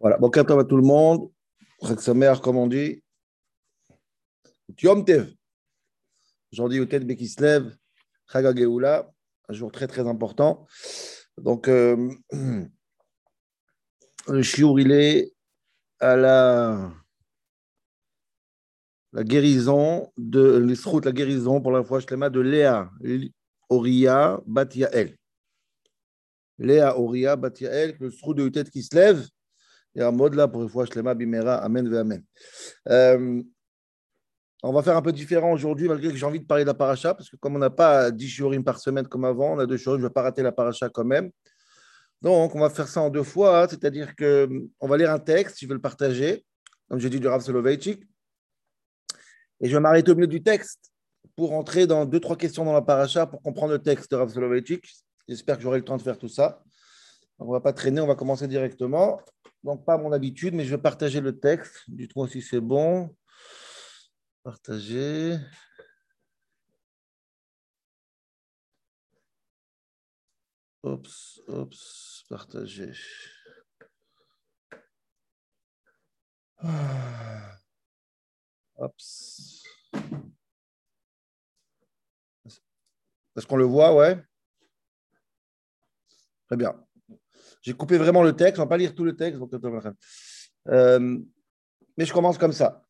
Voilà, bon tov à tout le monde. Chag comme on dit. Yom Tev. Aujourd'hui, Utet Bekislev, Chag Geoula, un jour très très important. Donc, euh, le chiour, il est à la, la guérison de la guérison pour la fois Shlema de Léa, Oria, Batiael. Léa, Oria, Batiael, le Srout de Utet qui se lève mode là pour une fois, Shlema Bimera, Amen ve Amen. Euh, on va faire un peu différent aujourd'hui, malgré que j'ai envie de parler de la paracha, parce que comme on n'a pas 10 shurim par semaine comme avant, on a deux shurim, je ne vais pas rater la paracha quand même. Donc, on va faire ça en deux fois, c'est-à-dire qu'on va lire un texte, je vais le partager, comme j'ai dit du Rav Soloveitchik, et je vais m'arrêter au milieu du texte pour entrer dans deux, trois questions dans la paracha pour comprendre le texte de Rav Soloveitchik. J'espère que j'aurai le temps de faire tout ça. On ne va pas traîner, on va commencer directement. Donc, pas mon habitude, mais je vais partager le texte. Dites-moi si c'est bon. Partager. Oups, oups, partager. Ah. Oups. Est-ce qu'on le voit, ouais Très bien. J'ai coupé vraiment le texte, on ne va pas lire tout le texte. Euh, mais je commence comme ça.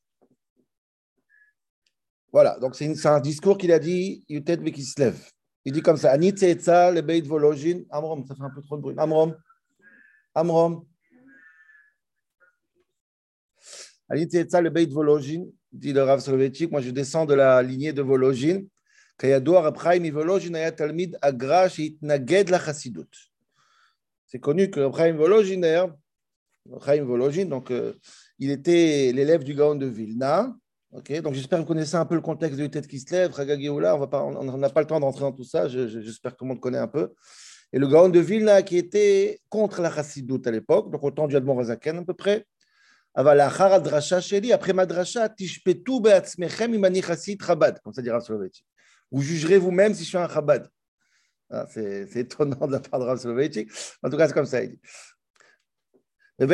Voilà, donc c'est un discours qu'il a dit, Yutet Bekislev. Il dit comme ça, Anit le Beit Volojin. Amrom, ça fait un peu trop de bruit. Amrom. Amrom. Anit le Beit Volojin, dit le Rav Soloveitchik. Moi, je descends de la lignée de Volojin. כידוע רב חיים מוולוז'ין היה תלמיד אגרה שהתנגד לחסידות. C'est connu que Chaim Vologin, Chaim donc euh, il était l'élève du Gaon de Vilna. Okay, donc j'espère que vous connaissez un peu le contexte de Tête qui se lève, on n'a pas le temps d'entrer dans tout ça, j'espère que tout le monde connaît un peu. Et le Gaon de Vilna qui était contre la Chassidoute à l'époque, donc au temps du Admon Razaken à peu près. Après ma dracha, tishpetu be'atzmechem imani chassid chabad, comme ça dira Soloveitchik. Vous jugerez vous-même si je suis un chabad. Ah, c'est étonnant de la part de Rav Soloveitchik. En tout cas, c'est comme ça. Il dit. Dans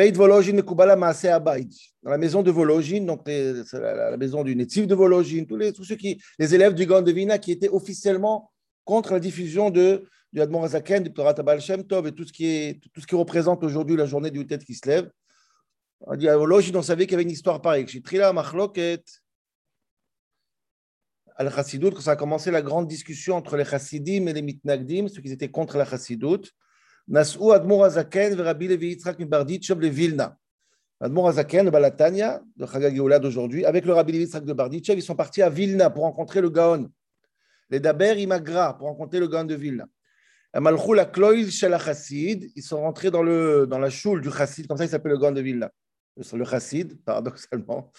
la maison de Vologine, donc la, maison du natif de Vologine, tous, les, tous ceux qui, les élèves du Gand de Vina qui étaient officiellement contre la diffusion de, du Admon Azaken, du Torah Tabal Shem Tov et tout ce qui, est, tout ce qui représente aujourd'hui la journée du tête qui se lève. On dit à Vologine, on savait qu'il y avait une histoire pareille. Machloket, al Chassidut, quand ça a commencé la grande discussion entre les Chassidim et les Mitnagdim, ceux qui étaient contre la Chassidut, Nas'u Admor Azaken Rabbi Levi Yitzhak Mibarditchev le Vilna. Admor Azaken, le Balatania, le Chagagioula d'aujourd'hui, avec le Rabbi Levi Yitzhak de Barditchev, ils sont partis à Vilna pour rencontrer le Gaon. Les Daber Imagra pour rencontrer le Gaon de Vilna. Malchou la Kloïl Shel Chassid, ils sont rentrés dans, le, dans la choule du Chassid, comme ça il s'appelle le Gaon de Vilna. Le Chassid, paradoxalement.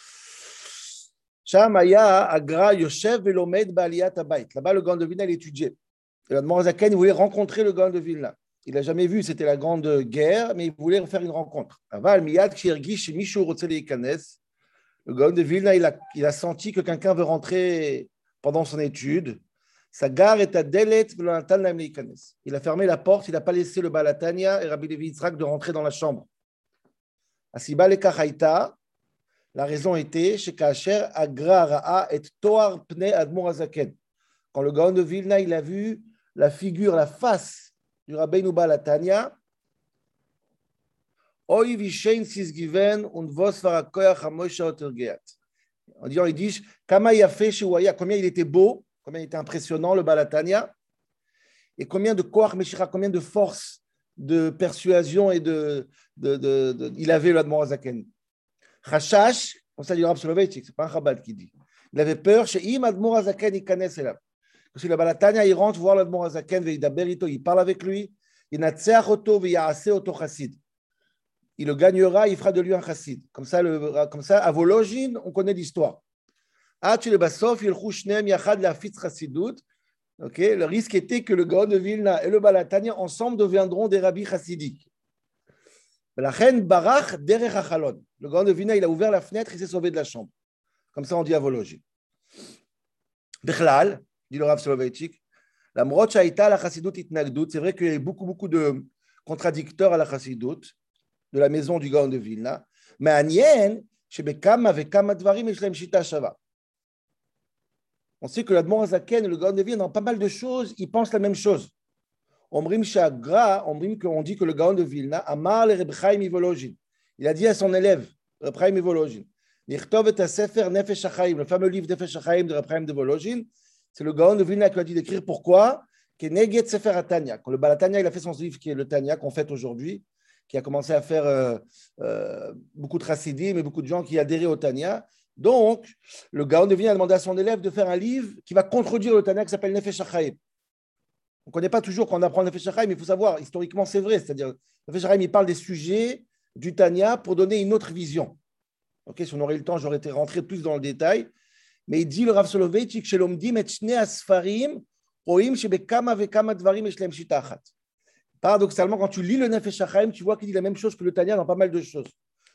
Agra Yoshev Velomed Baliat Là-bas, le Grand de Vilna, il étudiait. Et le Morazaken, voulait rencontrer le Grand de Vilna. Il n'a jamais vu, c'était la grande guerre, mais il voulait faire une rencontre. Aval Miyad Kirgish Le Grand de Vilna, il a, senti que quelqu'un veut rentrer pendant son étude. Sa gare est à Delet Il a fermé la porte, il n'a pas laissé le Balatania et Rabbi Levi Yitzhak de rentrer dans la chambre. Asiba le la raison était chez Kacher Agra et Toar Pne Admor Azaken. Quand le Gaon de Vilna il a vu la figure, la face du Rabbeinu Balatania. En disant, Yafe Shewaya, combien il était beau, combien il était impressionnant le Balatania, et combien de Koach Meshira, combien de force, de persuasion et de, de, il avait l'Admor Azaken. Chashash, comme ça dit Rav Soloveitchik, c'est pas un Chabad qui dit. Il avait peur Im Admor Azaken ikanes là. Parce que le Balatania, il rentre voir l'Admor Azaken, il parle avec lui, il natseach oto v'yaase oto chassid. Il le gagnera, il fera de lui un chassid. Comme ça, le, comme ça à Vologine, on connaît l'histoire. Basof, il shneem yachad la fitz chassidut. Okay, le risque était que le Gaon de Vilna et le Balatania ensemble deviendront des rabbis chassidiques. Barach Le grand devina, il a ouvert la fenêtre, il s'est sauvé de la chambre. Comme ça, on dit avologie. Bechlal, dit le Rav Soloveitchik, la mrochaïta, la chassidut itnagdut. C'est vrai qu'il y a beaucoup, beaucoup de contradicteurs à la chassidut, de la maison du grand devina. Mais Anien, Shebekama shita shava. On sait que la Zaken et le grand devina, dans pas mal de choses, ils pensent la même chose. Qu'on dit que le Gaon de Vilna, Amar le. Il a dit à son élève, Sefer Nefesh le fameux livre Nefesh de Reb Chaim de c'est le Gaon de Vilna qui a dit d'écrire pourquoi Keneget Sefer Atania. Quand le Balatania, il a fait son livre qui est le Tania qu'on fête aujourd'hui, qui a commencé à faire euh, euh, beaucoup de chassidim mais beaucoup de gens qui adhéraient au Tania. Donc, le Gaon de Vilna a demandé à son élève de faire un livre qui va contredire le Tania qui s'appelle Nefesh HaChaim. On ne connaît pas toujours quand on apprend Nefesh HaChaim, mais il faut savoir, historiquement, c'est vrai. C'est-à-dire, Nefesh HaChaim, il parle des sujets du Tania pour donner une autre vision. Si on aurait eu le temps, j'aurais été rentré plus dans le détail. Mais il dit le Rav Soloveitchik. Paradoxalement, quand tu lis le Nefesh tu vois qu'il dit la même chose que le Tania dans pas mal de choses.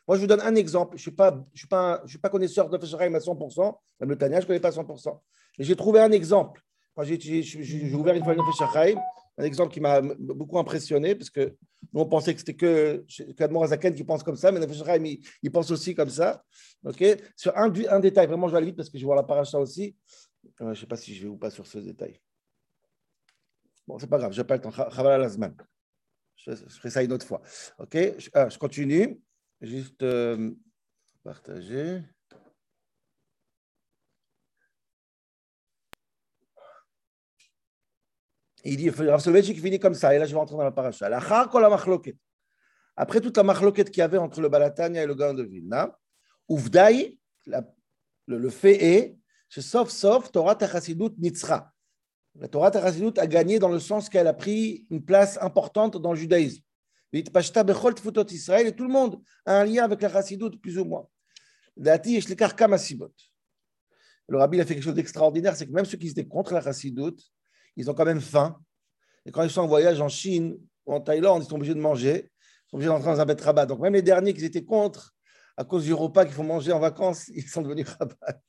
Moi, je vous donne un exemple. Je ne suis, pas, suis, suis pas connaisseur de Nefesh à 100%, même le Tania, je ne connais pas à 100%. Mais j'ai trouvé un exemple. J'ai ouvert une fois le Nefesh HaChaim, un exemple qui m'a beaucoup impressionné, parce que nous, on pensait que c'était que qu'Admor Azaken qui pense comme ça, mais Nefesh il, il, pense aussi comme ça. Ok? Sur un, détail, vraiment, je vais aller vite parce que je voir la paracha aussi. Euh, je ne sais pas si je vais ou pas sur ce détail. Bon, c'est pas grave, je n'ai pas le temps. Chaval Lazman. Je, je ferai ça une autre fois. Ok? Je, ah, continue. Juste euh, partager. Il dit, Rav Soloveitchik finit comme ça, et là je vais rentrer dans la paracha. Après toute la machloket qu'il y avait entre le Balatania et le Gaon de Vilna, Uvdaï, le, fait est, sauf sauf Torah Tachasidut Nitzra. La Torah Tachasidut a gagné dans le sens qu'elle a pris une place importante dans le judaïsme. Et tout le monde a un lien avec la Chassidut, plus ou moins. Le rabbi a fait quelque chose d'extraordinaire, c'est que même ceux qui étaient contre la Chassidut, ils ont quand même faim. Et quand ils sont en voyage en Chine ou en Thaïlande, ils sont obligés de manger. Ils sont obligés d'entrer dans un bête rabat. Donc même les derniers qui étaient contre, à cause du repas qu'il faut manger en vacances, ils sont devenus rabat.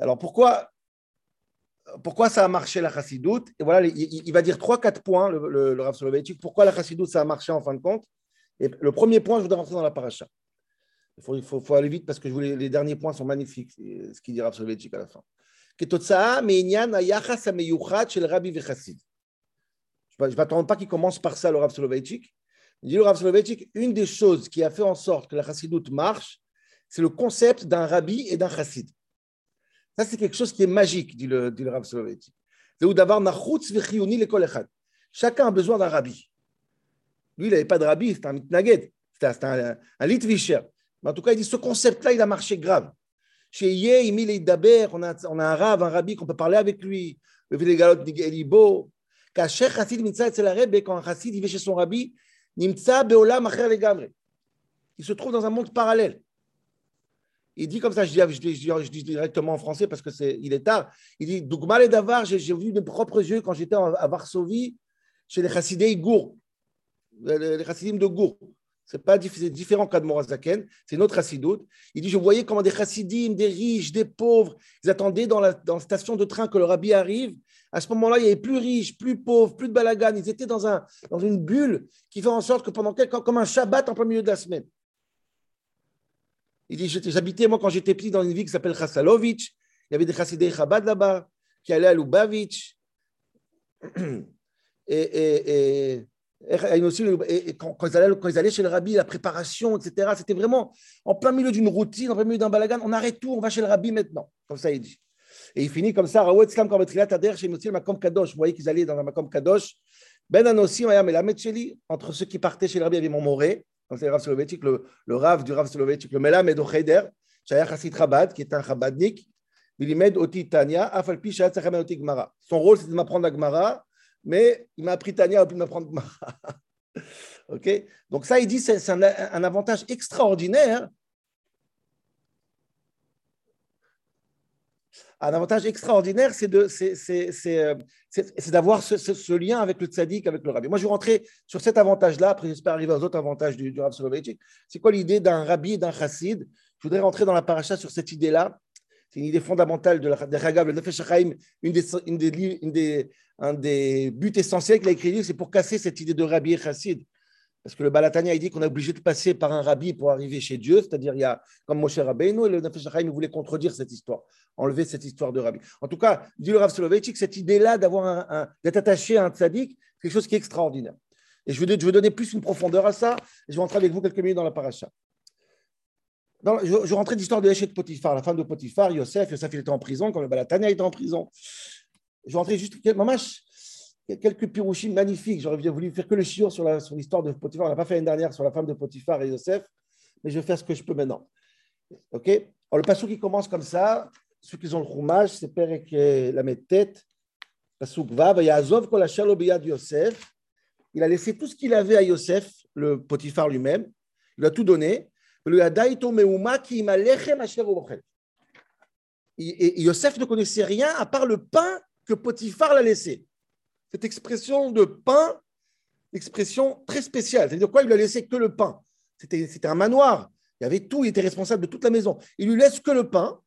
Alors pourquoi, pourquoi ça a marché la chassidoute? Et voilà, il, va dire trois, quatre points, le, le, le pourquoi la chassidoute ça a marché en fin de compte. Et le premier point, je voudrais rentrer dans la paracha. Il faut, aller vite parce que les derniers points sont magnifiques, ce qu'il dit Rav Soloveitchik à la fin. כתוצאה מעניין היחס המיוחד של רבי וחסיד. Je ne m'attends pas qu'il commence par ça, le Rav Soloveitchik. Il dit le Rav Soloveitchik, une des choses qui a fait en sorte que la chassidoute marche, c'est le concept d'un rabbi et d'un chassid. Ça, c'est quelque chose qui est magique, dit le, dit le Rav Soloveitchik. C'est où d'avoir nachutz v'chiyuni l'école echad. Chacun a besoin d'un rabbi. Lui, il n'avait pas de rabbi, c'était un mitnaged, c'était un, un, un litvisher. Mais en tout cas, il dit ce concept-là, il a marché grave. Chez Yeh, et Daber, on a un rave, un rabbi qu'on peut parler avec lui. Le Vilégalot Elibo. Kacher Chassid Mitsa et la quand un Chassid il va chez son rabbi, Il se trouve dans un monde parallèle. Il dit comme ça, je dis, directement en français parce que c'est, il est tard. Il dit Dougmal et Davar, j'ai, vu de mes propres yeux quand j'étais à Varsovie chez les Chassidés Gour, les Chassidim de Gour. C'est pas différent qu'à Morazaken, c'est une autre chassidoute. Il dit Je voyais comment des chassidim, des riches, des pauvres, ils attendaient dans la, dans station de train que le rabbi arrive. À ce moment-là, il y avait plus riches, plus pauvres, plus de balagan. Ils étaient dans, un, dans une bulle qui fait en sorte que pendant quelques comme un Shabbat en plein milieu de la semaine. Il dit J'habitais, moi, quand j'étais petit, dans une ville qui s'appelle Chassalovitch. Il y avait des chassidés Chabad là-bas, qui allaient à Lubavitch. et, et et quand, quand, ils allaient, quand, ils allaient, chez le rabbi, la préparation, etc., c'était vraiment en plein milieu d'une routine, en plein milieu d'un balagan. On arrête tout, on va chez le rabbi maintenant. Comme ça, il dit. Et il finit comme ça. Vous voyez qu'ils allaient dans un Makom Kadosh. Ben Anosim, entre ceux qui partaient chez le rabbi, il y avait mon moré, comme c'est le Rav Soloveitchik, le, le Rav du Rav Soloveitchik, le Melamed Cheder, Shaya Chassid Chabad, qui est un Chabadnik. Oti Tanya, Afalpi Shaya Oti Gmara. Son rôle, c'est de m'apprendre la Gmara mais il m'a appris Tania, il a pu m'apprendre ok? Donc ça, il dit c'est un, avantage extraordinaire. Un avantage extraordinaire, c'est d'avoir ce, ce, ce, lien avec le tzaddik, avec le rabbi. Moi, je vais rentrer sur cet avantage-là, après j'espère arriver aux autres avantages du, du Rav Soloveitchik. C'est quoi l'idée d'un rabbi et d'un chassid? Je voudrais rentrer dans la paracha sur cette idée-là. C'est une idée fondamentale de Ragav, le Nefesh une une des, un des buts essentiels qu'il a écrit, c'est pour casser cette idée de Rabbi et Chassid. Parce que le Balatania, il dit qu'on est obligé de passer par un rabbi pour arriver chez Dieu, c'est-à-dire il y a comme Moshe Rabbeinu, et le Nefesh Chaim voulait contredire cette histoire, enlever cette histoire de rabbi. En tout cas, dit le Rav Soloveitchik, cette idée-là d'avoir d'être attaché à un tzaddik, quelque chose qui est extraordinaire. Et je veux, donner plus une profondeur à ça, et je vais rentrer avec vous quelques minutes dans la paracha. Je, je rentrais d'histoire de l'échec de Potiphar, la femme de Potiphar, Yosef, Yosef il était en prison, quand le Balatania était en prison. Je rentrer juste, mamash, quelques pirouchines magnifiques. J'aurais voulu faire que le chiot sur l'histoire de Potiphar. On n'a pas fait l'année dernière sur la femme de Potiphar et Yosef, mais je vais faire ce que je peux maintenant. OK? Le passou qui commence comme ça, ceux qui ont le roumage, c'est Père et la tête. Passouk va, Yazov kol de Yosef. Il a laissé tout ce qu'il avait à Yosef, le Potiphar lui-même. Il a tout donné. Et Yosef ne connaissait rien à part le pain que Potiphar l'a laissé cette expression de pain, expression très spéciale. C'est-à-dire quoi Il lui a laissé que le pain. C'était un manoir. Il y avait tout, il était responsable de toute la maison. Il lui laisse que le pain.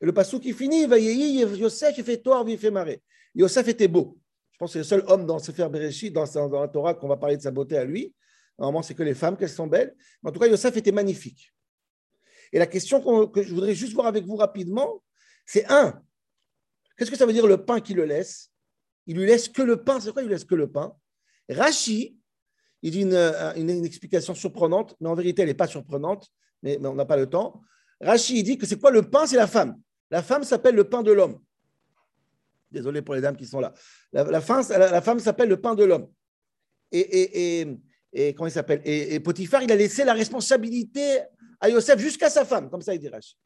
Et le passou qui finit, va Yosef, il fait tort, il fait marrer. Yosef était beau. Je pense que c'est le seul homme dans Sefer Bereshit, dans, dans la Torah, qu'on va parler de sa beauté à lui. Normalement, c'est que les femmes, qu'elles sont belles. Mais en tout cas, Yosef était magnifique. Et la question que je voudrais juste voir avec vous rapidement, c'est un, qu'est-ce que ça veut dire le pain qui le laisse? Il lui laisse que le pain. C'est quoi il lui laisse que le pain? Rachi, il dit une, explication surprenante, mais en vérité, elle n'est pas surprenante, mais, on n'a pas le temps. Rachi, dit que c'est quoi le pain? C'est la femme. La femme s'appelle le pain de l'homme. Désolé pour les dames qui sont là. La, femme, s'appelle le pain de l'homme. Et, comment il s'appelle? Et, Potiphar, il a laissé la responsabilité à Yosef jusqu'à sa femme, comme ça il dit Rachi.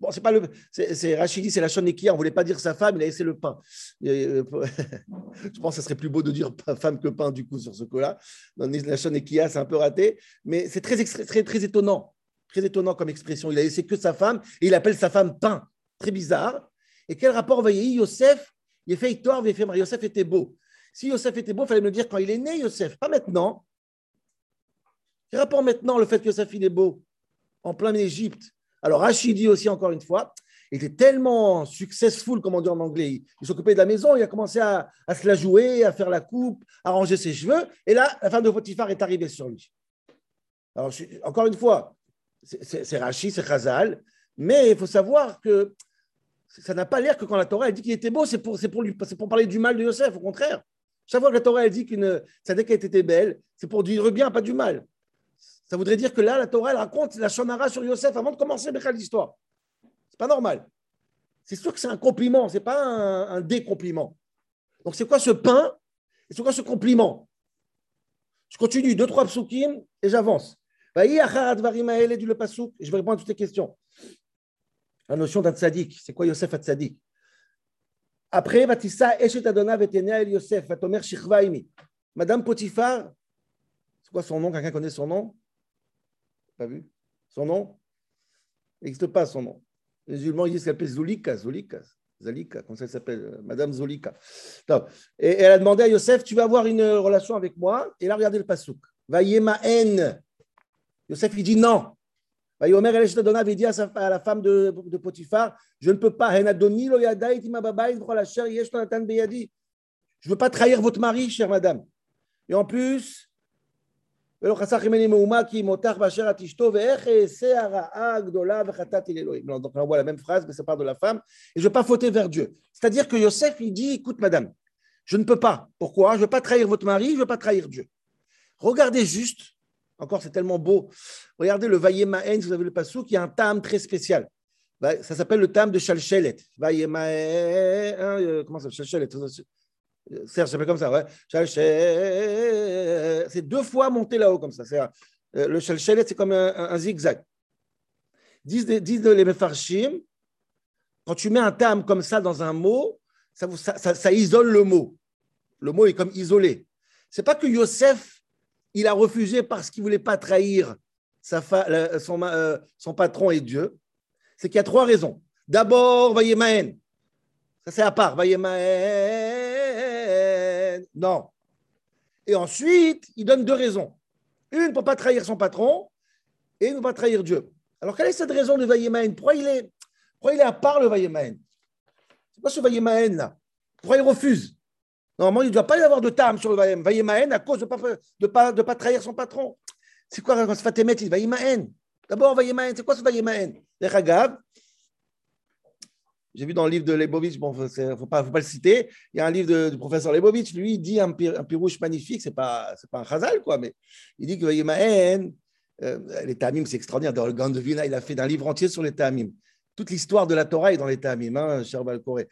Bon, c'est pas le. C'est Rachidi, c'est la qui on voulait pas dire sa femme, il a laissé le pain. Euh, je pense que ce serait plus beau de dire femme que pain, du coup, sur ce coup-là. La chaîne Kia, c'est un peu raté. Mais c'est très, très, très étonnant. Très étonnant comme expression. Il a laissé que sa femme et il appelle sa femme pain. Très bizarre. Et quel rapport, voyez, Yosef, il fait Hector, il fait Yosef était beau. Si Yosef était beau, il fallait me le dire quand il est né, Yosef, pas maintenant. Quel rapport maintenant, le fait que Yosef il est beau, en plein Égypte alors, Rachidi aussi, encore une fois, était tellement successful, comme on dit en anglais. Il s'occupait de la maison, il a commencé à, se la jouer, à faire la coupe, à ranger ses cheveux. Et là, la femme de Potiphar est arrivée sur lui. Alors, encore une fois, c'est Rachid, c'est Khazal, mais il faut savoir que ça n'a pas l'air que quand la Torah elle dit qu'il était beau, c'est pour, pour, pour parler du mal de Yosef, au contraire. Chaque fois que la Torah elle dit qu'une qu'elle était belle, c'est pour dire bien, pas du mal. Ça voudrait dire que là, la Torah, raconte la Shonara sur Yosef avant de commencer l'histoire. C'est pas normal. C'est sûr que c'est un compliment, c'est pas un, décompliment. Donc, c'est quoi ce pain et c'est quoi ce compliment? Je continue, deux, trois psukim et j'avance. Je vais répondre à toutes tes questions. La notion d'un tzaddik, c'est quoi Yosef à tzaddik Après, Vatissa, Eshet Yosef, Vatomer Shichvaimi. Madame Potiphar, c'est quoi son nom? Quelqu'un connaît son nom? Pas vu Son nom? N'existe pas son nom. Les musulmans disent qu'elle s'appelle Zulika, Zulika, Zalika, comment ça s'appelle euh, Madame Zulika. Et elle a demandé à Yosef, tu vas avoir une relation avec moi? Et là, regardez le pasouk. Vayema haine. Yosef, il dit non. Vayomer el il dit à la femme de, de Potiphar, je ne peux pas. Je ne veux pas trahir votre mari, chère madame. Et en plus, donc on voit la même phrase, mais ça part de la femme. Et je ne veux pas fauter vers Dieu. C'est-à-dire que Yosef, il dit, écoute, madame, je ne peux pas. Pourquoi Je ne veux pas trahir votre mari, je ne veux pas trahir Dieu. Regardez juste, encore c'est tellement beau, regardez le Vayemaen, vous avez le passou, qui a un tam très spécial. Ça s'appelle le tam de Shalchelet. Vayemaen, euh, comment ça, Shalchelet Comme ça, ouais. C'est deux fois monté là-haut comme ça. Euh, le shalchelet, c'est comme un, zigzag. Disent, les mefarshim, quand tu mets un terme comme ça dans un mot, ça, ça, ça, isole le mot. Le mot est comme isolé. C'est pas que Yosef, il a refusé parce qu'il voulait pas trahir sa son, euh, son, patron et Dieu. C'est qu'il y a trois raisons. D'abord, Vayemaen. Ça, c'est à part. Vayemaen. Non. Et ensuite, il donne deux raisons. Une pour ne pas trahir son patron et une pour ne pas trahir Dieu. Alors, quelle est cette raison de Vayemaen pourquoi il, est, pourquoi il est à part le Vayemaen C'est quoi ce Vayemaen là? Pourquoi il refuse? Normalement, il ne doit pas y avoir de tam sur le. Vayemaen à cause de ne pas, de pas, de pas trahir son patron. C'est quoi quand Fatemet il Vayemaen D'abord, Vayemaen, c'est quoi ce Vayemaen Les j'ai vu dans le livre de Lebovitch, bon, il ne faut pas, le citer, il y a un livre du professeur Lebovitch, lui, il dit un, un pirouche magnifique, ce n'est pas, pas un chazal, quoi, mais il dit que Vayemaen, euh, les Tamim, c'est extraordinaire. Dans le Grand de Vina, il a fait un livre entier sur les Tamim. Toute l'histoire de la Torah est dans les Tamim, hein, cher Balcoré.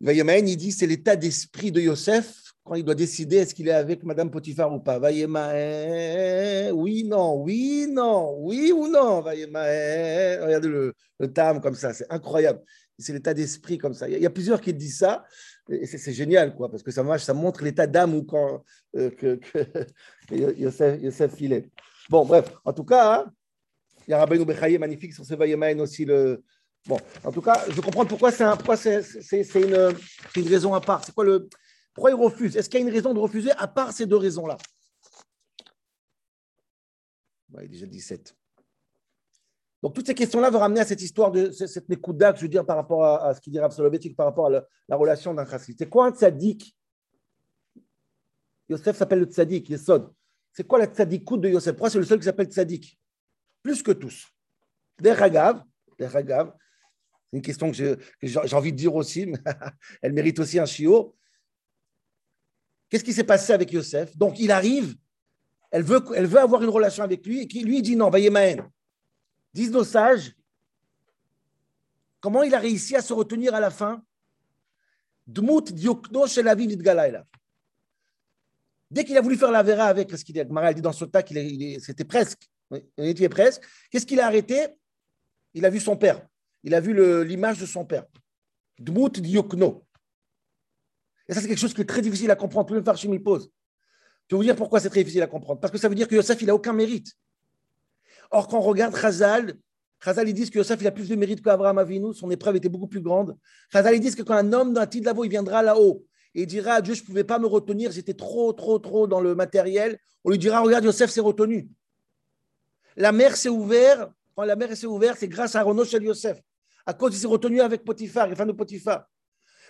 Vayemaen, il dit c'est l'état d'esprit de Yosef il doit décider est-ce qu'il est avec Madame Potiphar ou pas? Vayemaen, oui, non, oui, non, oui ou non. Vayemaen, regardez le, le tam comme ça, c'est incroyable. C'est l'état d'esprit comme ça. Il y, a, plusieurs qui disent ça, et c'est génial, quoi, parce que ça, montre l'état d'âme où quand euh, que, Yosef, filait. Bon, bref, en tout cas, hein, il y a Rabbeinu Bechaye magnifique sur ce Vayemaen aussi. Le... Bon, en tout cas, je comprends pourquoi c'est un, une, une, raison à part. C'est quoi le. Pourquoi il refuse? Est-ce qu'il y a une raison de refuser à part ces deux raisons-là? Ouais, Il est déjà 17. Donc, toutes ces questions-là vont ramener à cette histoire de cette Nekouda, je veux dire, par rapport à, ce qu'il dit Rav par rapport à la, relation d'un chassid. C'est quoi un tzaddik Yosef s'appelle le tzaddik, Yesod. C'est quoi la tzadikout de Yosef? Pourquoi c'est le seul qui s'appelle tzadik? Plus que tous. Deragav, c'est une question que j'ai envie de dire aussi, mais elle mérite aussi un chiot. Qu'est-ce qui s'est passé avec Yosef? Donc il arrive, elle veut, elle veut avoir une relation avec lui, et qui lui dit non, Vayemaen. Disent nos sages, comment il a réussi à se retenir à la fin? Dès qu'il a voulu faire la vera avec, ce qu'il Maral dit dans ce tas qu'il c'était presque, il était presque. Qu'est-ce qu'il a arrêté? Il a vu son père. Il a vu l'image de son père. Dmut diokno. Et ça, c'est quelque chose qui est très difficile à comprendre. Tout le pose. Je vais vous dire pourquoi c'est très difficile à comprendre. Parce que ça veut dire que Yosef, il n'a aucun mérite. Or, quand on regarde Chazal, Chazal, ils disent que Yosef, il a plus de mérite qu'Abraham Avinu. Son épreuve était beaucoup plus grande. Chazal, ils disent que quand un homme d'un titre il viendra là-haut et il dira à Dieu, je ne pouvais pas me retenir, j'étais trop, trop, trop dans le matériel. On lui dira, regarde, Yosef s'est retenu. La mer s'est ouverte. Quand la mer s'est ouverte, c'est grâce à Shel Yosef. À cause, il s'est retenu avec Potiphar, les femmes de Potiphar.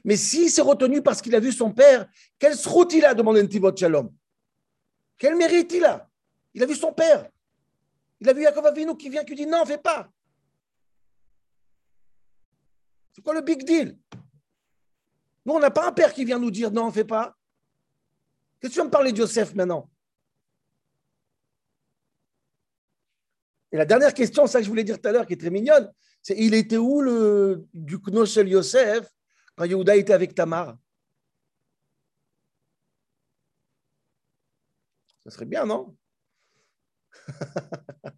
Mais s'il s'est retenu parce qu'il a vu son père, quelle route il a demandé Ntivot Shalom? Quel mérite il a Il a vu son père. Il a vu Yaakov Avinu qui vient, qui dit non, fais pas. C'est quoi le big deal? Nous, on n'a pas un père qui vient nous dire non, fait pas. Qu'est-ce que tu vas me parler de Joseph maintenant? Et la dernière question, ça que je voulais dire tout à l'heure, qui est très mignonne, c'est il était où le du Knoshel Yosef? Quand était avec Tamar Ça serait bien, non?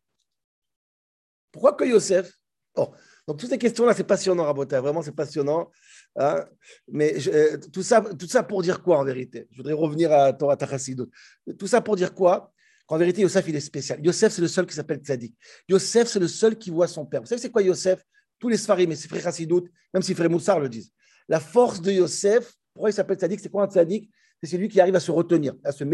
Pourquoi que Yosef? Oh. Donc, toutes ces questions-là, c'est passionnant, Rabota. Vraiment, c'est passionnant. Hein. Mais euh, tout, ça, tout ça pour dire quoi, en vérité? Je voudrais revenir à Torah Tachassidut. Tout ça pour dire quoi? Qu'en vérité, Yosef, il est spécial. Yosef, c'est le seul qui s'appelle Tzadik. Yosef, c'est le seul qui voit son père. Vous savez, c'est quoi Yosef? Tous les Sfarim et ses frères Chassidout, même si frère Moussar le disent. La force de Yosef, pourquoi il s'appelle Tzadik C'est quoi un Tzadik? C'est celui qui arrive à se retenir, à se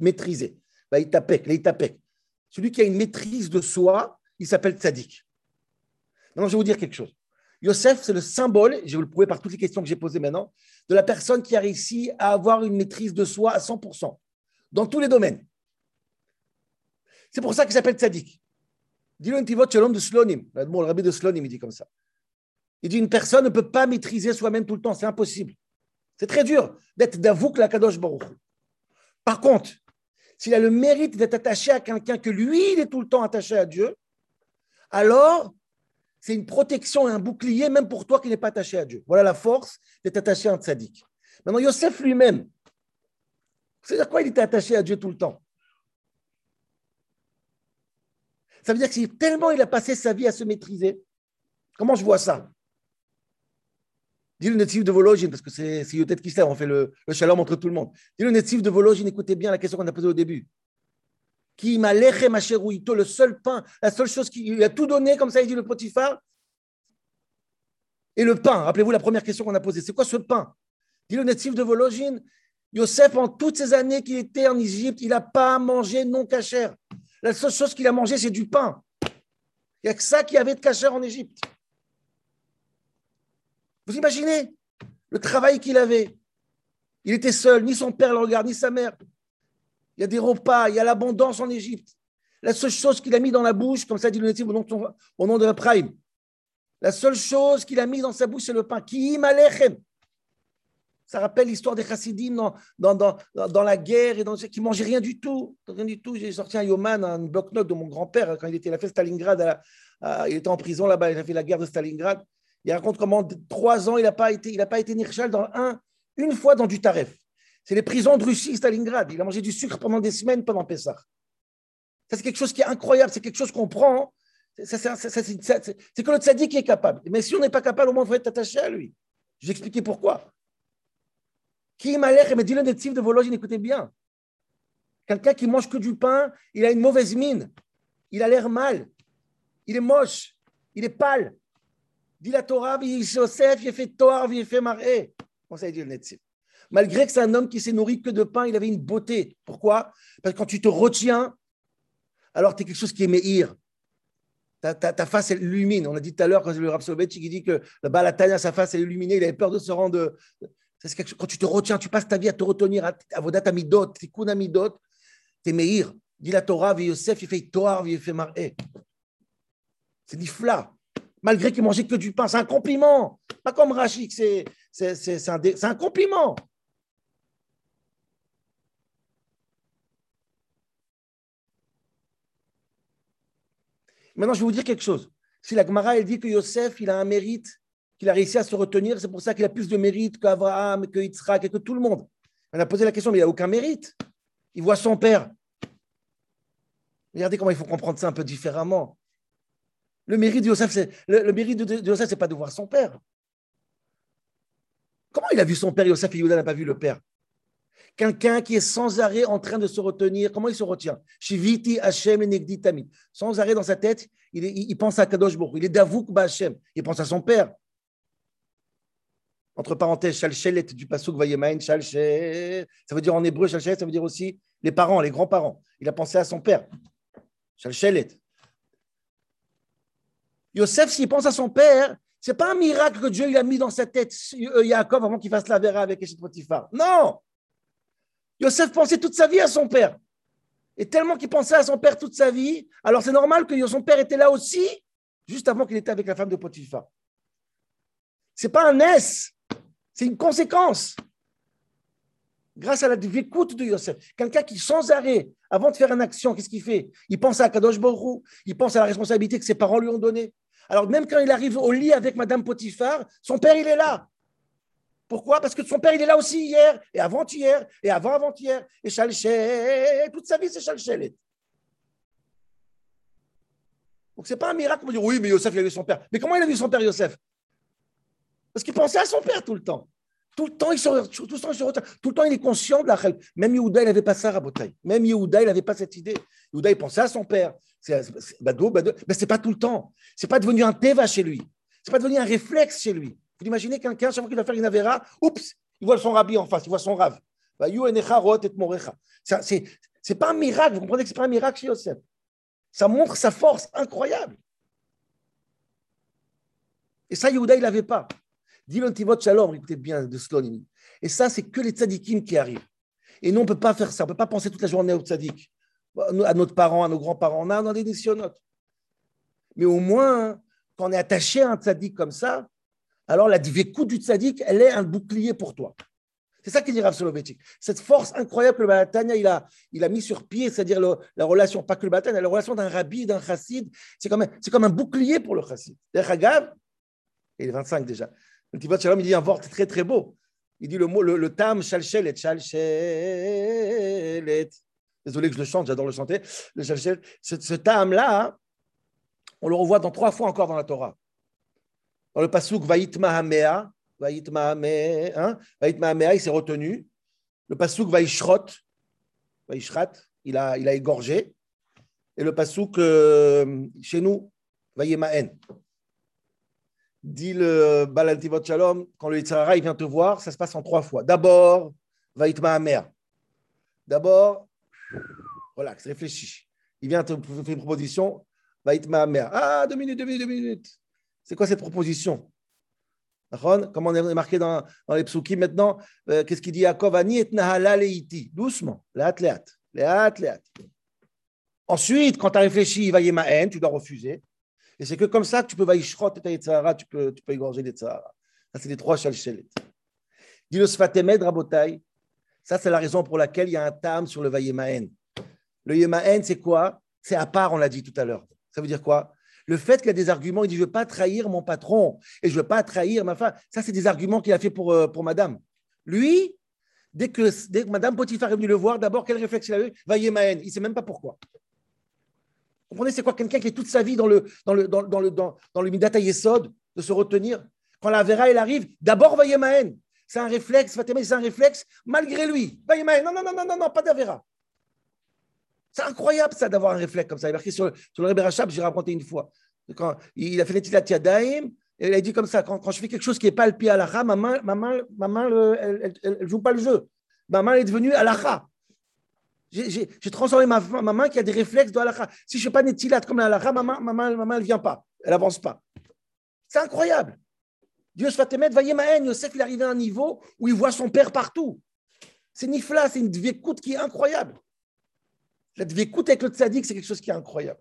maîtriser. Bah, il tapek, il tapek. Celui qui a une maîtrise de soi, il s'appelle Tzadik. Maintenant, je vais vous dire quelque chose. Yosef, c'est le symbole, je vais vous le prouver par toutes les questions que j'ai posées maintenant, de la personne qui a réussi à avoir une maîtrise de soi à 100%, dans tous les domaines. C'est pour ça qu'il s'appelle Tzadik. Dis-le un de Slonim. le rabbi de Slonim, il dit comme ça. Il dit une personne ne peut pas maîtriser soi-même tout le temps, c'est impossible. C'est très dur d'être d'avouk la Kadosh Baruch. Par contre, s'il a le mérite d'être attaché à quelqu'un que lui, il est tout le temps attaché à Dieu, alors c'est une protection et un bouclier, même pour toi qui n'es pas attaché à Dieu. Voilà la force d'être attaché à un tzaddik. Maintenant, Yosef lui-même, c'est-à-dire quoi il était attaché à Dieu tout le temps? Ça veut dire que tellement il a passé sa vie à se maîtriser. Comment je vois ça? Dis le natif de Vologine, parce que c'est Yotet qui sait, on fait le, le shalom entre tout le monde. Dis le natif de Vologine, écoutez bien la question qu'on a posée au début qui m'a le seul pain, la seule chose qui a tout donné, comme ça il dit le Potiphar? Et le pain, rappelez-vous la première question qu'on a posée, c'est quoi ce pain? Dit le natif de Vologine, Yosef, en toutes ces années qu'il était en Égypte, il n'a pas mangé non cachère. La seule chose qu'il a mangé, c'est du pain. Il n'y a que ça qui avait de cachère en Égypte. Vous imaginez le travail qu'il avait Il était seul, ni son père le regarde, ni sa mère. Il y a des repas, il y a l'abondance en Égypte. La seule chose qu'il a mis dans la bouche, comme ça dit le au nom de, au nom de la prime, la seule chose qu'il a mis dans sa bouche, c'est le pain. Ça rappelle l'histoire des chassidim dans, la guerre et dans, qui mangeaient rien du tout. Rien du tout. J'ai sorti un yoman, un bloc-notes de mon grand-père quand il était, il a fait Stalingrad. il était en prison là-bas, il a fait la guerre de Stalingrad. Il raconte comment trois ans, il n'a pas été, il dans un, une fois dans du Taref. C'est les prisons de Russie, Stalingrad. Il a mangé du sucre pendant des semaines pendant Pessah. Ça, c'est quelque chose qui est incroyable. C'est quelque chose qu'on prend. C'est que le tzaddik est capable. Mais si on n'est pas capable, au moins, il faut être attaché à lui. Je vais expliquer pourquoi. Qui m'a l'air, mais dit le natif de Vologine, écoutez bien. Quelqu'un qui mange que du pain, il a une mauvaise mine. Il a l'air mal. Il est moche. Il est pâle. Dit la Torah, Joseph, il fait Torah, il fait marée. Comment ça dit le Malgré que c'est un homme qui s'est nourri que de pain, il avait une beauté. Pourquoi? Parce que quand tu te retiens, alors tu es quelque chose qui est meilleur. Ta, face, elle illumine. On a dit tout à l'heure, quand le Rav qui dit que le Balatania, sa face, elle est illuminée, il avait peur de se rendre. quand tu te retiens, tu passes ta vie à te retenir à, Vodat Amidot, Tikkun Amidot, t'es meilleur. Dit la Torah, Yosef, il fait Torah, il fait Maré. C'est nifla. Malgré qu'il mangeait que du pain, c'est un compliment. Pas comme Rachid, c'est un, un compliment. Maintenant, je vais vous dire quelque chose. Si la Gemara, elle dit que Yosef, il a un mérite, qu'il a réussi à se retenir, c'est pour ça qu'il a plus de mérite qu'Abraham, que Yitzhak que tout le monde. On a posé la question, mais il n'a aucun mérite. Il voit son père. Regardez comment il faut comprendre ça un peu différemment. Le mérite de Yosef, c'est, le, pas de voir son père. Comment il a vu son père, Yosef, et Yehuda n'a pas vu le père? Quelqu'un qui est sans arrêt en train de se retenir, comment il se retient? Shiviti Hashem Tamid. Sans arrêt dans sa tête, il, pense à Kadosh Il est Davouk Hashem. Il pense à son père. Entre parenthèses, Shalchelet du Pasuk Vayemain, Shalchet. Ça veut dire en hébreu, Shalchelet, ça veut dire aussi les parents, les grands-parents. Il a pensé à son père. Shalchelet. Yosef, s'il pense à son père, c'est pas un miracle que Dieu il a mis dans sa tête euh, Yaakov avant qu'il fasse la vera avec Eshet Potiphar. Non Yosef pensait toute sa vie à son père. Et tellement qu'il pensait à son père toute sa vie, alors c'est normal que son père était là aussi, juste avant qu'il était avec la femme de Potiphar. C'est pas un S, c'est une conséquence. Grâce à la écoute de Yosef. Quelqu'un qui, sans arrêt, avant de faire une action, qu'est-ce qu'il fait? Il pense à Kadosh Borou, il pense à la responsabilité que ses parents lui ont donnée. Alors, même quand il arrive au lit avec Madame Potiphar, son père, il est là. Pourquoi? Parce que son père, il est là aussi hier, et avant-hier, et avant-avant-hier. Et Chalchet, toute sa vie, c'est Chalchelet. Donc, ce n'est pas un miracle pour dire oui, mais Yosef, il a vu son père. Mais comment il a vu son père, Yosef? Parce qu'il pensait à son père tout le temps. Tout le temps, il est conscient de la règle. Même Yehuda, il n'avait pas ça, Rabotai. Même Yehuda, il n'avait pas cette idée. Yehuda, il pensait à son père. C'est Badou, Badou. Mais ce n'est pas tout le temps. Ce n'est pas devenu un teva chez lui. Ce n'est pas devenu un réflexe chez lui. Vous imaginez quelqu'un, chaque fois qu'il va faire une avéra, oups, il voit son rabbi en face, il voit son rave. C'est, c'est pas un miracle, vous comprenez que c'est pas un miracle chez Yosef. Ça montre sa force incroyable. Et ça, Yehuda, il n'avait pas. Dis l'antivot shalom, écoutez bien de Slonim. Et ça, c'est que les tzadikim qui arrivent. Et nous, on ne peut pas faire ça. On ne peut pas penser toute la journée aux tzadik, à nos parents, à nos grands-parents. On a dans des notes. Mais au moins, quand on est attaché à un tzadik comme ça, alors la coup du tzaddik, elle est un bouclier pour toi. C'est ça qu'il dit Rav Soloveitchik. Cette force incroyable que le Balatania il a, il a mis sur pied, c'est-à-dire la relation, pas que le Balatania, la relation d'un rabbi, d'un chassid, c'est comme, un, bouclier pour le chassid. D'ailleurs, il est 25 déjà. Le Tivat Shalom, il dit un wort très très beau. Il dit le mot, le, le tam, shalchelet, shalchelet. Désolé que je le chante, j'adore le chanter. Le ce, tam-là, on le revoit dans trois fois encore dans la Torah. Dans le pasuk Vaït Mahamea, Vaït Mahamea, hein, il s'est retenu. Le pasuk Vaïshrot, Vaïshrat, il a, il a égorgé. Et le pasuk euh, chez nous, Vaïemaen. Dit le Balaltivot Shalom, quand le Yitzhara vient te voir, ça se passe en trois fois. D'abord, Vaït Mahamea. D'abord, relax, réfléchis. Il vient te faire une proposition, Vaït Mahamea. Ah, deux minutes, deux minutes, deux minutes. C'est quoi cette proposition? Comme on est marqué dans, dans les psukim maintenant, euh, qu'est-ce qu'il dit Yaakov et. Doucement, léat. Ensuite, quand tu as réfléchi, va ma haine, tu dois refuser. Et c'est que comme ça que tu peux vaïshrot et ta tu peux, tu peux égorger des tzahara. Ça, c'est les trois shalchelet. Dit le Sfatemed. Ça, c'est la raison pour laquelle il y a un tam sur le Vayemaen. Le Yemaen, c'est quoi? C'est à part, on l'a dit tout à l'heure. Ça veut dire quoi? Le fait qu'il a des arguments, il dit Je ne veux pas trahir mon patron et je ne veux pas trahir ma femme. Ça, c'est des arguments qu'il a fait pour, euh, pour madame. Lui, dès que, dès que madame Potiphar est venue le voir, d'abord, quel réflexe il a eu? Vayemaen. Il ne sait même pas pourquoi. Vous comprenez, c'est quoi quelqu'un qui est toute sa vie dans le, dans le, dans, dans le, dans, le Midata Yesod, de se retenir? Quand la Vera, elle arrive, d'abord Vayemaen. C'est un réflexe, Fatima, c'est un réflexe malgré lui. Non, non, non, non, non, non, pas d'Avera. C'est incroyable ça d'avoir un réflexe comme ça. Il est marqué sur, le Rebbe Rachab, j'ai raconté une fois. Quand il a fait les Tilat Yadaim, il a dit comme ça quand, je fais quelque chose qui n'est pas le pied à la ma main, ma main, ma main elle ne joue pas le jeu. Ma main est devenue à la J'ai transformé ma, ma, main qui a des réflexes de halakha. Si je ne fais pas Netilat comme la ma main, ma main, ma main elle ne vient pas. Elle n'avance pas. C'est incroyable. Dieu se fait va Yemaen, Yosef, il est arrivé à un niveau où il voit son père partout. C'est Nifla, c'est une dvékoute qui est incroyable. La dvékoute avec le tzaddik, c'est quelque chose qui est incroyable.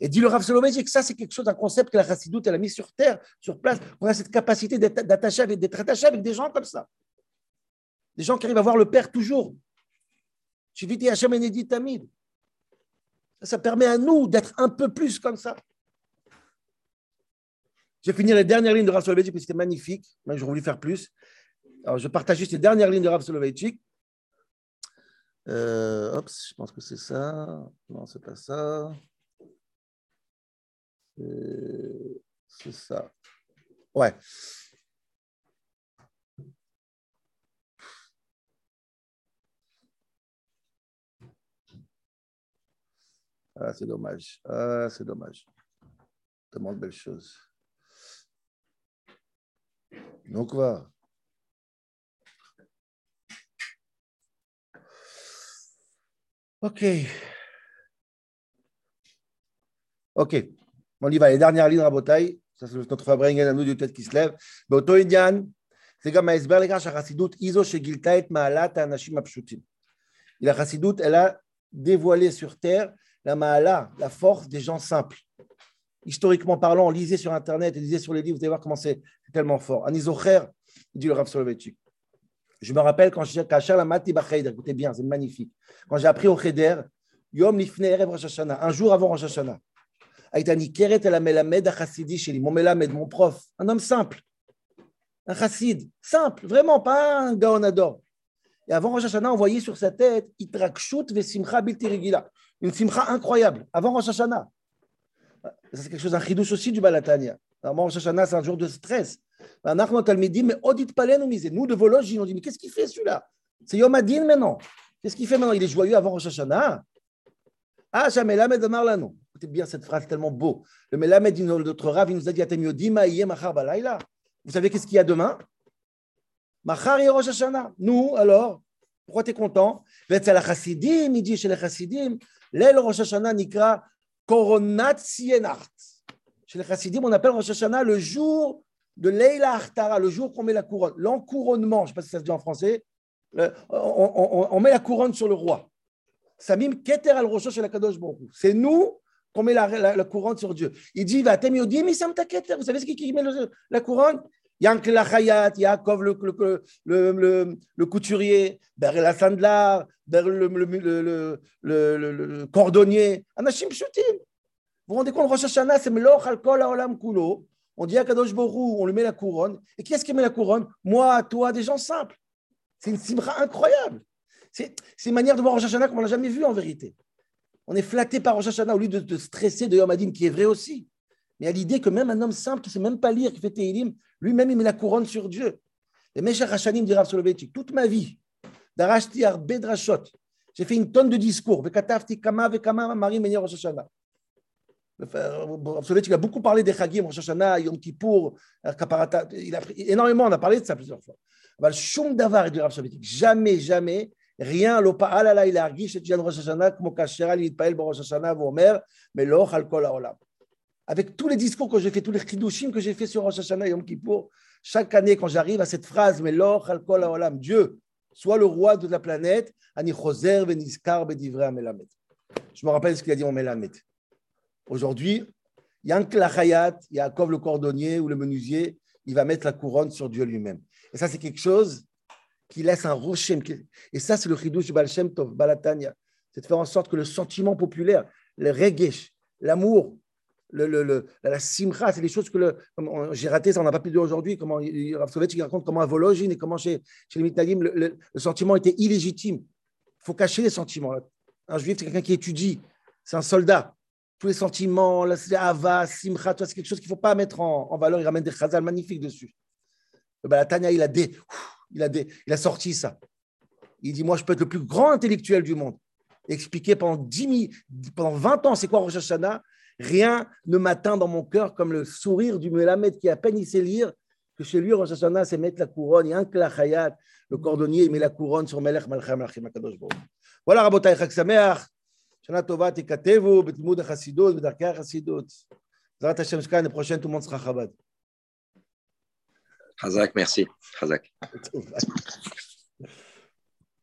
Et dit le Rav que ça, c'est quelque chose, un concept que la Chassidoute, elle a mis sur terre, sur place. On a cette capacité d'être attaché avec, attaché avec des gens comme ça. Des gens qui arrivent à voir le Père toujours. Hashem Tamid. Ça permet à nous d'être un peu plus comme ça. Je vais finir les dernières lignes de Rav Soloveitchik, parce que c'était magnifique. Moi, j'aurais voulu faire plus. Alors, je partage juste les dernières lignes de Rav Soloveitchik. Euh, hop, je pense que c'est ça. Non, c'est pas ça. C'est ça. Ouais. Ah, c'est dommage. Ah, c'est dommage. Tellement de belles choses. Donc, va. Ok. Ok. On y va. Les dernières lignes à bataille. Ça, c'est notre Fabring à nous du tête qui se lève. באותו עניין, c'est comme ההסבר לכך שהחסידות היא זו שגילתה את מעלת האנשים הפשוטים. La chassidoute, elle a dévoilé sur terre la ma'ala, la force des gens simples historiquement parlant, on lisait sur Internet et lisait sur les livres, vous allez voir comment c'est tellement fort. Anizocher, dit le Rav Soloveitchik. Je me rappelle quand j'ai écoutez bien, c'est magnifique. Quand j'ai appris au Cheder, Yom un jour avant Rosh Hashanah, mon Melamed, mon prof, un homme simple, un chassid, simple, vraiment, pas un gaonador. Et avant Rosh Hashanah, on voyait sur sa tête Itrakshut Vesimcha Biltirigila, une simcha incroyable, avant Rosh Hashanah c'est quelque chose, un chidouche aussi du Balatania. Normalement, Rosh Hashanah, c'est un jour de stress. nous de Vologe, on dit, mais qu'est-ce qu'il fait celui-là? C'est Yom Adin maintenant. Qu'est-ce qu'il fait maintenant? Il est joyeux avant Rosh Hashanah Ah, jamais Melamed Amar non. Écoutez bien cette phrase tellement beau. Le Melamed, notre Rav, il nous a dit. Vous savez qu'est-ce qu'il y a demain? Machar et Rosh Hashanah. Nous, alors, pourquoi tu es content il dit chez les Chassidim, l'aile Rosh Hashanah Nikra Coronat Sienart. Chez les Chassidim, on appelle Rosh Hashanah le jour de Leila Achtara, le jour qu'on met la couronne, l'encouronnement, je ne sais pas si ça se dit en français, on, met la couronne sur le roi. Samim Keter al Rosh la Kadosh C'est nous qu'on met la, couronne sur Dieu. Il dit, va Keter. Vous savez ce qui, met la couronne? Yank Lachayat, Yaakov le, le, le, le, couturier, Ber la Sandlar, le, cordonnier, Anashim Pshutim. Vous vous rendez compte, Rosh Hashanah, c'est Meloch al Kol Haolam Kulo. On dit à Kadosh Borou, on lui met la couronne. Et qui est-ce qui met la couronne Moi, toi, des gens simples. C'est une simra incroyable. C'est une manière de voir Rosh Hashanah comme on l'a jamais vu en vérité. On est flatté par Rosh Hashanah au lieu de, de stresser de Yom Adin, qui est vrai aussi. Mais à l'idée que même un homme simple qui ne sait même pas lire, qui fait Tehillim, lui-même, il met la couronne sur Dieu. Et Meshach Hashanim dit Rav Soloveitchik, toute ma vie, d'Arashti Bedrashot, j'ai fait une tonne de discours. Vekatafti Kama Vekama Marie Menir Rosh Hashanah. A beaucoup parlé des Chagim, Rosh Hashanah, Yom Kippour, Kaparata. Il a, énormément, on a parlé de ça plusieurs fois. Shum Davar, dit Rav Soloveitchik, jamais, jamais, rien, pa'al il a argish et Rosh Hashanah, comme Kashera, il Pael Rosh Hashanah, Vomer, mais lo Kol Haolam. Avec tous les discours que j'ai fait, tous les chidushim que j'ai fait sur Rosh Hashanah et Yom Kippour, chaque année, quand j'arrive à cette phrase, mais Dieu, soit le roi de la planète, Ani Choser Veniskar Bedivre Melamed. Je me rappelle ce qu'il a dit en Melamed. Aujourd'hui, Yank Lachayat, Yaakov le cordonnier ou le menuisier, il va mettre la couronne sur Dieu lui-même. Et ça, c'est quelque chose qui laisse un rocher. Et ça, c'est le chidouche du Baal Shem Tov, Balatania. C'est de faire en sorte que le sentiment populaire, le regesh, l'amour, la simcha, c'est des choses que j'ai raté, ça on n'a pas pu dire aujourd'hui. Comment Rav il raconte comment à Vologine et comment chez, chez les Mitnagim, le, sentiment était illégitime. Il faut cacher les sentiments. Un juif, c'est quelqu'un qui étudie, c'est un soldat. Tous les sentiments, la ava, simcha, c'est quelque chose qu'il ne faut pas mettre en, valeur. Il ramène des chazal magnifiques dessus. Ben, la Tanya, il a, il, a sorti ça. Il dit Moi, je peux être le plus grand intellectuel du monde. Expliquer pendant, 10 pendant 20 ans c'est quoi Rosh Rien ne m'atteint dans mon cœur comme le sourire du Melamed qui à peine il sait lire, que chez lui, Rosh Hashanah, c'est mettre la couronne. Il y a un klachayat, le cordonnier, il met la couronne sur Melech Akadosh Voilà, Rabotai Chag Sameach, Shana Tova Tikatevu, Betimud Chassidot, Bedarkei Chassidot. Zarat Hashem Shka, l'année prochaine, tout le monde sera Chabad. Hazak, merci. Hazak.